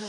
In